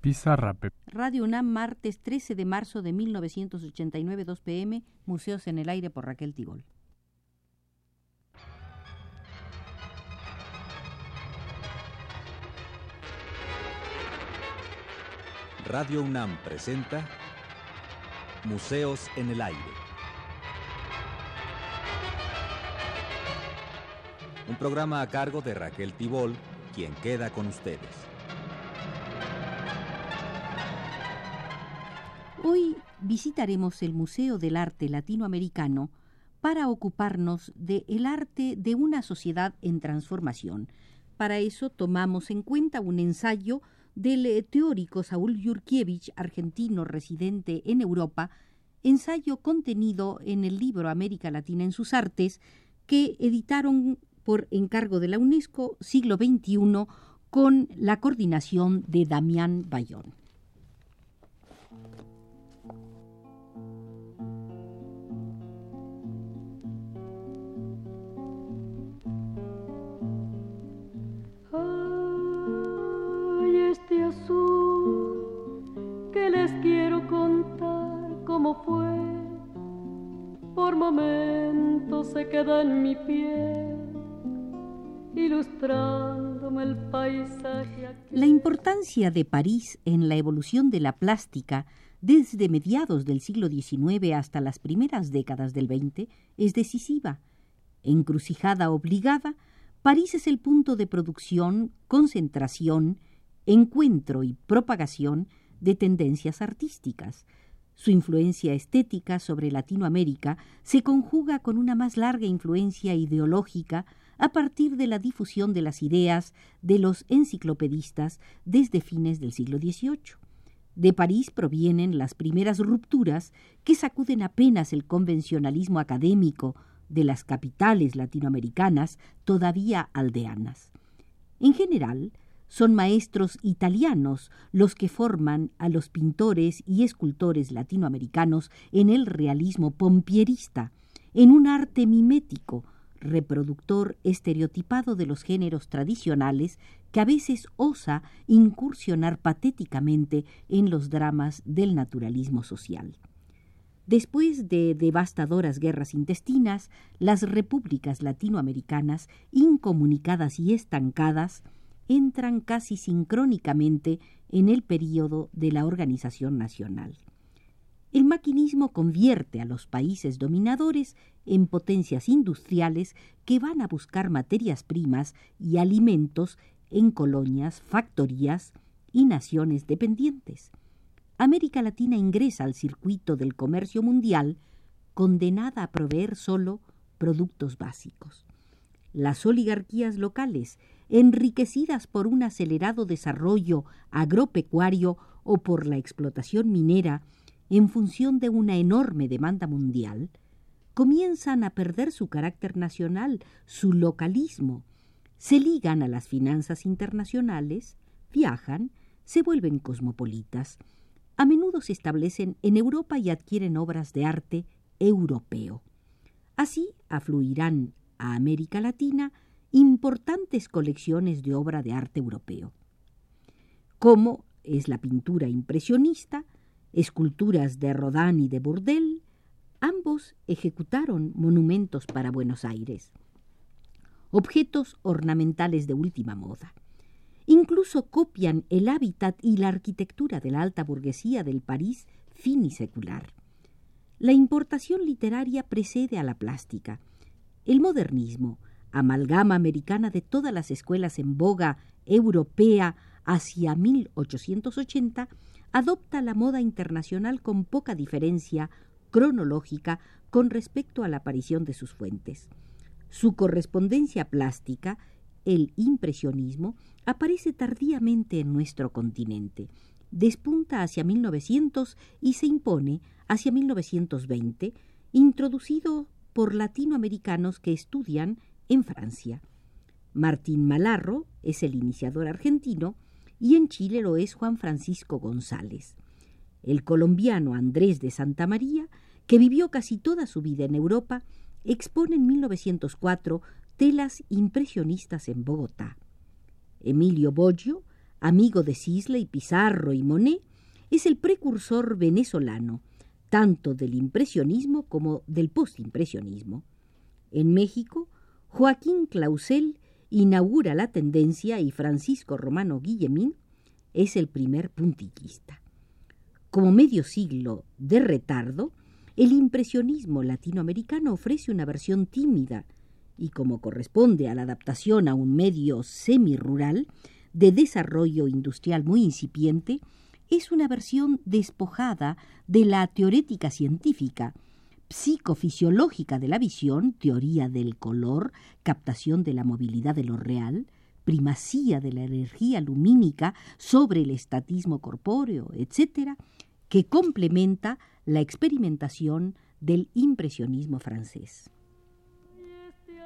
Pizarra Radio UNAM, martes 13 de marzo de 1989, 2 pm, Museos en el Aire por Raquel Tibol. Radio UNAM presenta Museos en el Aire. Un programa a cargo de Raquel Tibol, quien queda con ustedes. Visitaremos el Museo del Arte Latinoamericano para ocuparnos del el arte de una sociedad en transformación. Para eso tomamos en cuenta un ensayo del eh, teórico Saúl Yurkiewicz, argentino residente en Europa, ensayo contenido en el libro América Latina en sus artes, que editaron por encargo de la UNESCO siglo XXI con la coordinación de Damián Bayón. La importancia de París en la evolución de la plástica desde mediados del siglo XIX hasta las primeras décadas del XX es decisiva. Encrucijada obligada, París es el punto de producción, concentración, encuentro y propagación de tendencias artísticas, su influencia estética sobre Latinoamérica se conjuga con una más larga influencia ideológica a partir de la difusión de las ideas de los enciclopedistas desde fines del siglo XVIII. De París provienen las primeras rupturas que sacuden apenas el convencionalismo académico de las capitales latinoamericanas todavía aldeanas. En general, son maestros italianos los que forman a los pintores y escultores latinoamericanos en el realismo pompierista, en un arte mimético, reproductor estereotipado de los géneros tradicionales que a veces osa incursionar patéticamente en los dramas del naturalismo social. Después de devastadoras guerras intestinas, las repúblicas latinoamericanas, incomunicadas y estancadas, entran casi sincrónicamente en el período de la organización nacional. El maquinismo convierte a los países dominadores en potencias industriales que van a buscar materias primas y alimentos en colonias, factorías y naciones dependientes. América Latina ingresa al circuito del comercio mundial condenada a proveer solo productos básicos. Las oligarquías locales enriquecidas por un acelerado desarrollo agropecuario o por la explotación minera en función de una enorme demanda mundial, comienzan a perder su carácter nacional, su localismo, se ligan a las finanzas internacionales, viajan, se vuelven cosmopolitas, a menudo se establecen en Europa y adquieren obras de arte europeo. Así afluirán a América Latina importantes colecciones de obra de arte europeo, como es la pintura impresionista, esculturas de Rodin y de Bourdelle, ambos ejecutaron monumentos para Buenos Aires, objetos ornamentales de última moda. Incluso copian el hábitat y la arquitectura de la alta burguesía del París finisecular. La importación literaria precede a la plástica. El modernismo, amalgama americana de todas las escuelas en boga europea hacia 1880, adopta la moda internacional con poca diferencia cronológica con respecto a la aparición de sus fuentes. Su correspondencia plástica, el impresionismo, aparece tardíamente en nuestro continente. Despunta hacia 1900 y se impone hacia 1920, introducido por latinoamericanos que estudian en Francia. Martín Malarro es el iniciador argentino y en Chile lo es Juan Francisco González. El colombiano Andrés de Santa María, que vivió casi toda su vida en Europa, expone en 1904 telas impresionistas en Bogotá. Emilio Boggio, amigo de Sisley, Pizarro y Monet, es el precursor venezolano, tanto del impresionismo como del postimpresionismo. En México, Joaquín Clausel inaugura la tendencia y Francisco Romano Guillemín es el primer puntillista. Como medio siglo de retardo, el impresionismo latinoamericano ofrece una versión tímida y como corresponde a la adaptación a un medio semirural de desarrollo industrial muy incipiente, es una versión despojada de la teorética científica, psicofisiológica de la visión, teoría del color, captación de la movilidad de lo real, primacía de la energía lumínica sobre el estatismo corpóreo, etc., que complementa la experimentación del impresionismo francés. Este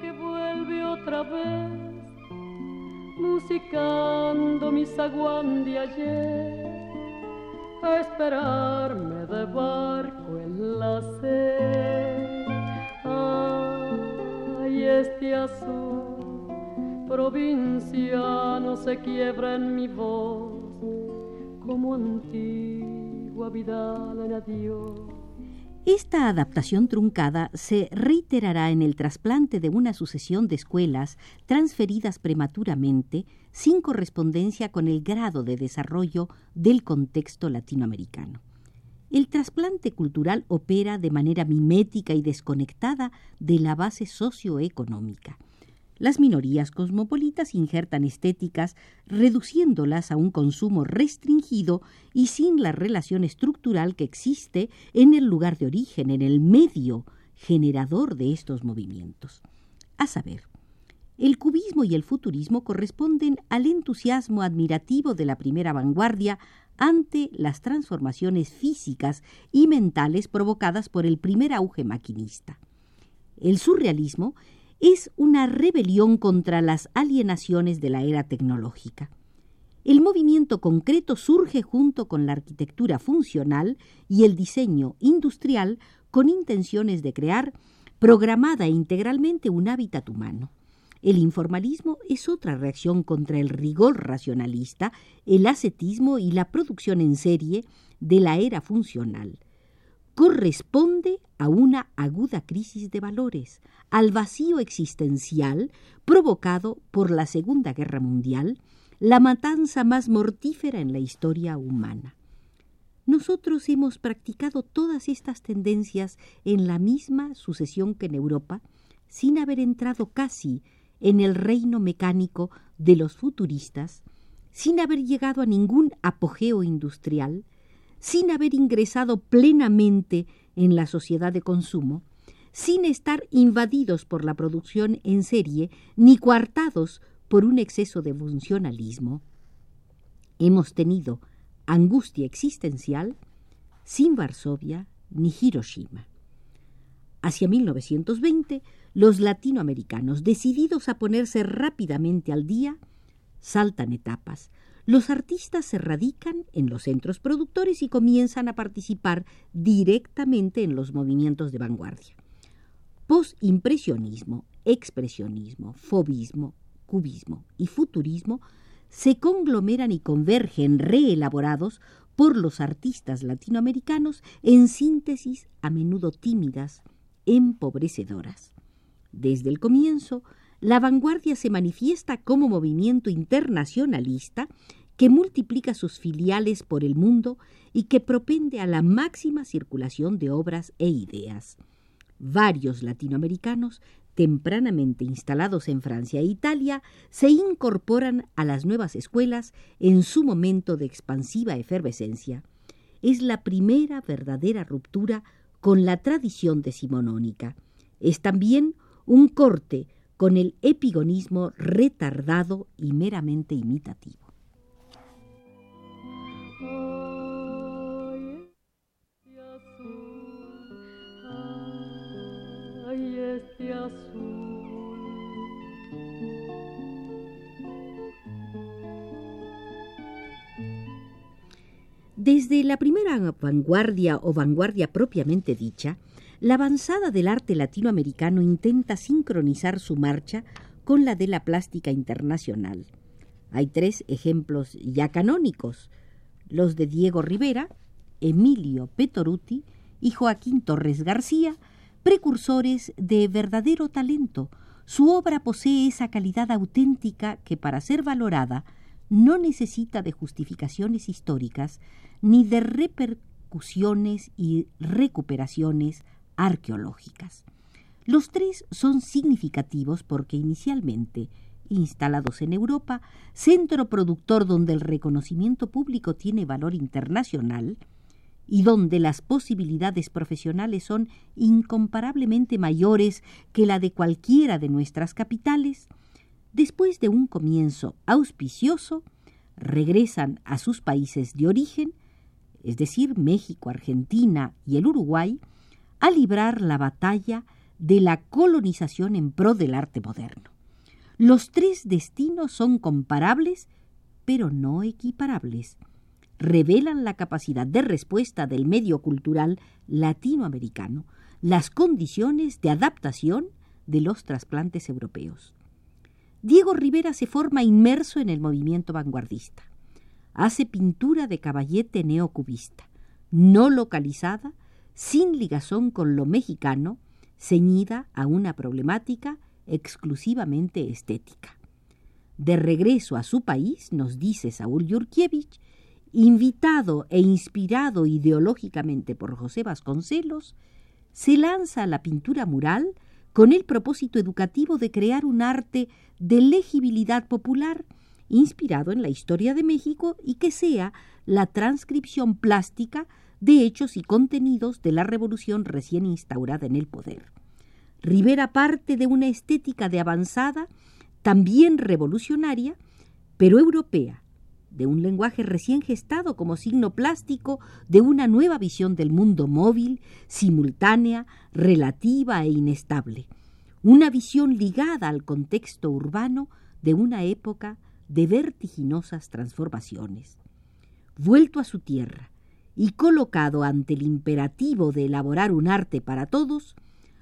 que vuelve otra vez, musicando mi zaguán de ayer, a esperarme de barco en la sed. Ay, este azul provinciano se quiebra en mi voz como antigua Vidal en adiós. Esta adaptación truncada se reiterará en el trasplante de una sucesión de escuelas transferidas prematuramente sin correspondencia con el grado de desarrollo del contexto latinoamericano. El trasplante cultural opera de manera mimética y desconectada de la base socioeconómica. Las minorías cosmopolitas injertan estéticas reduciéndolas a un consumo restringido y sin la relación estructural que existe en el lugar de origen, en el medio generador de estos movimientos. A saber, el cubismo y el futurismo corresponden al entusiasmo admirativo de la primera vanguardia ante las transformaciones físicas y mentales provocadas por el primer auge maquinista. El surrealismo es una rebelión contra las alienaciones de la era tecnológica. El movimiento concreto surge junto con la arquitectura funcional y el diseño industrial con intenciones de crear programada integralmente un hábitat humano. El informalismo es otra reacción contra el rigor racionalista, el ascetismo y la producción en serie de la era funcional corresponde a una aguda crisis de valores, al vacío existencial provocado por la Segunda Guerra Mundial, la matanza más mortífera en la historia humana. Nosotros hemos practicado todas estas tendencias en la misma sucesión que en Europa, sin haber entrado casi en el reino mecánico de los futuristas, sin haber llegado a ningún apogeo industrial, sin haber ingresado plenamente en la sociedad de consumo, sin estar invadidos por la producción en serie ni coartados por un exceso de funcionalismo, hemos tenido angustia existencial sin Varsovia ni Hiroshima. Hacia 1920, los latinoamericanos, decididos a ponerse rápidamente al día, saltan etapas, los artistas se radican en los centros productores y comienzan a participar directamente en los movimientos de vanguardia. Postimpresionismo, expresionismo, fobismo, cubismo y futurismo se conglomeran y convergen reelaborados por los artistas latinoamericanos en síntesis a menudo tímidas, empobrecedoras. Desde el comienzo, la vanguardia se manifiesta como movimiento internacionalista que multiplica sus filiales por el mundo y que propende a la máxima circulación de obras e ideas. Varios latinoamericanos, tempranamente instalados en Francia e Italia, se incorporan a las nuevas escuelas en su momento de expansiva efervescencia. Es la primera verdadera ruptura con la tradición decimonónica. Es también un corte con el epigonismo retardado y meramente imitativo. Desde la primera vanguardia o vanguardia propiamente dicha, la avanzada del arte latinoamericano intenta sincronizar su marcha con la de la plástica internacional. Hay tres ejemplos ya canónicos, los de Diego Rivera, Emilio Petoruti y Joaquín Torres García, precursores de verdadero talento. Su obra posee esa calidad auténtica que para ser valorada no necesita de justificaciones históricas ni de repercusiones y recuperaciones arqueológicas. Los tres son significativos porque inicialmente instalados en Europa, centro productor donde el reconocimiento público tiene valor internacional y donde las posibilidades profesionales son incomparablemente mayores que la de cualquiera de nuestras capitales, después de un comienzo auspicioso, regresan a sus países de origen, es decir, México, Argentina y el Uruguay, a librar la batalla de la colonización en pro del arte moderno. Los tres destinos son comparables, pero no equiparables. Revelan la capacidad de respuesta del medio cultural latinoamericano, las condiciones de adaptación de los trasplantes europeos. Diego Rivera se forma inmerso en el movimiento vanguardista. Hace pintura de caballete neocubista, no localizada, sin ligazón con lo mexicano, ceñida a una problemática exclusivamente estética. De regreso a su país, nos dice Saúl Yurkiewicz, invitado e inspirado ideológicamente por José Vasconcelos, se lanza a la pintura mural con el propósito educativo de crear un arte de legibilidad popular inspirado en la historia de México y que sea la transcripción plástica de hechos y contenidos de la revolución recién instaurada en el poder. Rivera parte de una estética de avanzada, también revolucionaria, pero europea, de un lenguaje recién gestado como signo plástico de una nueva visión del mundo móvil, simultánea, relativa e inestable, una visión ligada al contexto urbano de una época de vertiginosas transformaciones. Vuelto a su tierra y colocado ante el imperativo de elaborar un arte para todos,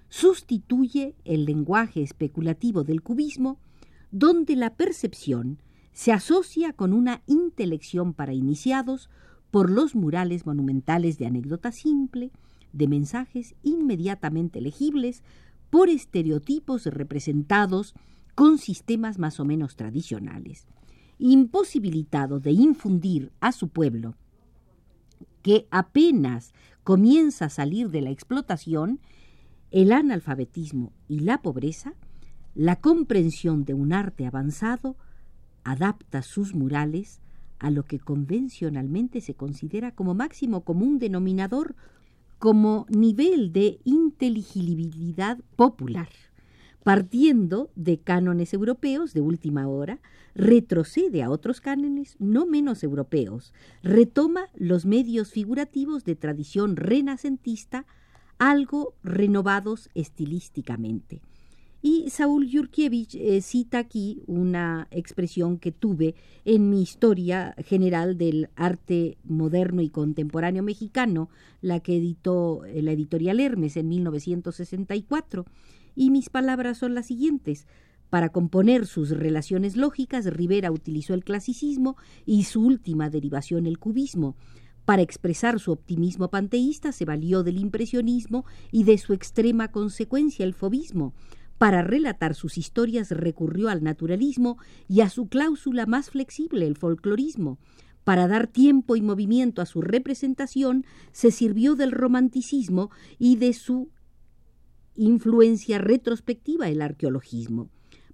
sustituye el lenguaje especulativo del cubismo, donde la percepción se asocia con una intelección para iniciados por los murales monumentales de anécdota simple, de mensajes inmediatamente legibles, por estereotipos representados con sistemas más o menos tradicionales. Imposibilitado de infundir a su pueblo, que apenas comienza a salir de la explotación, el analfabetismo y la pobreza, la comprensión de un arte avanzado adapta sus murales a lo que convencionalmente se considera como máximo común denominador, como nivel de inteligibilidad popular. Partiendo de cánones europeos de última hora, retrocede a otros cánones no menos europeos, retoma los medios figurativos de tradición renacentista algo renovados estilísticamente. Y Saúl Yurkiewicz eh, cita aquí una expresión que tuve en mi historia general del arte moderno y contemporáneo mexicano, la que editó eh, la editorial Hermes en 1964, y mis palabras son las siguientes. Para componer sus relaciones lógicas, Rivera utilizó el clasicismo y su última derivación, el cubismo, para expresar su optimismo panteísta se valió del impresionismo y de su extrema consecuencia el fobismo. Para relatar sus historias recurrió al naturalismo y a su cláusula más flexible, el folclorismo. Para dar tiempo y movimiento a su representación, se sirvió del romanticismo y de su influencia retrospectiva, el arqueologismo.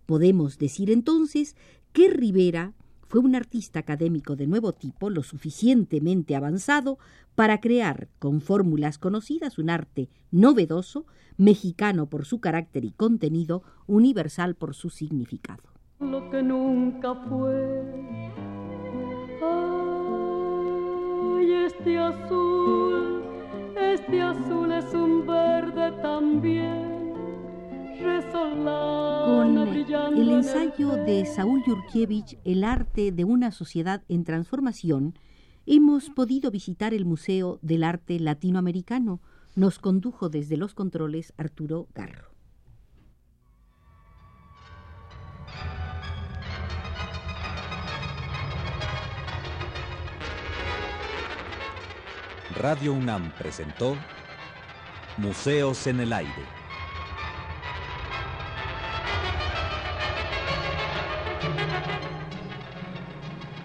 Podemos decir entonces que Rivera fue un artista académico de nuevo tipo, lo suficientemente avanzado para crear con fórmulas conocidas un arte novedoso, mexicano por su carácter y contenido, universal por su significado. Lo que nunca fue. Ay, este azul, este azul es un verde también con el ensayo de Saúl Yurkiewicz, El arte de una sociedad en transformación, hemos podido visitar el Museo del Arte Latinoamericano. Nos condujo desde los controles Arturo Garro. Radio UNAM presentó Museos en el Aire.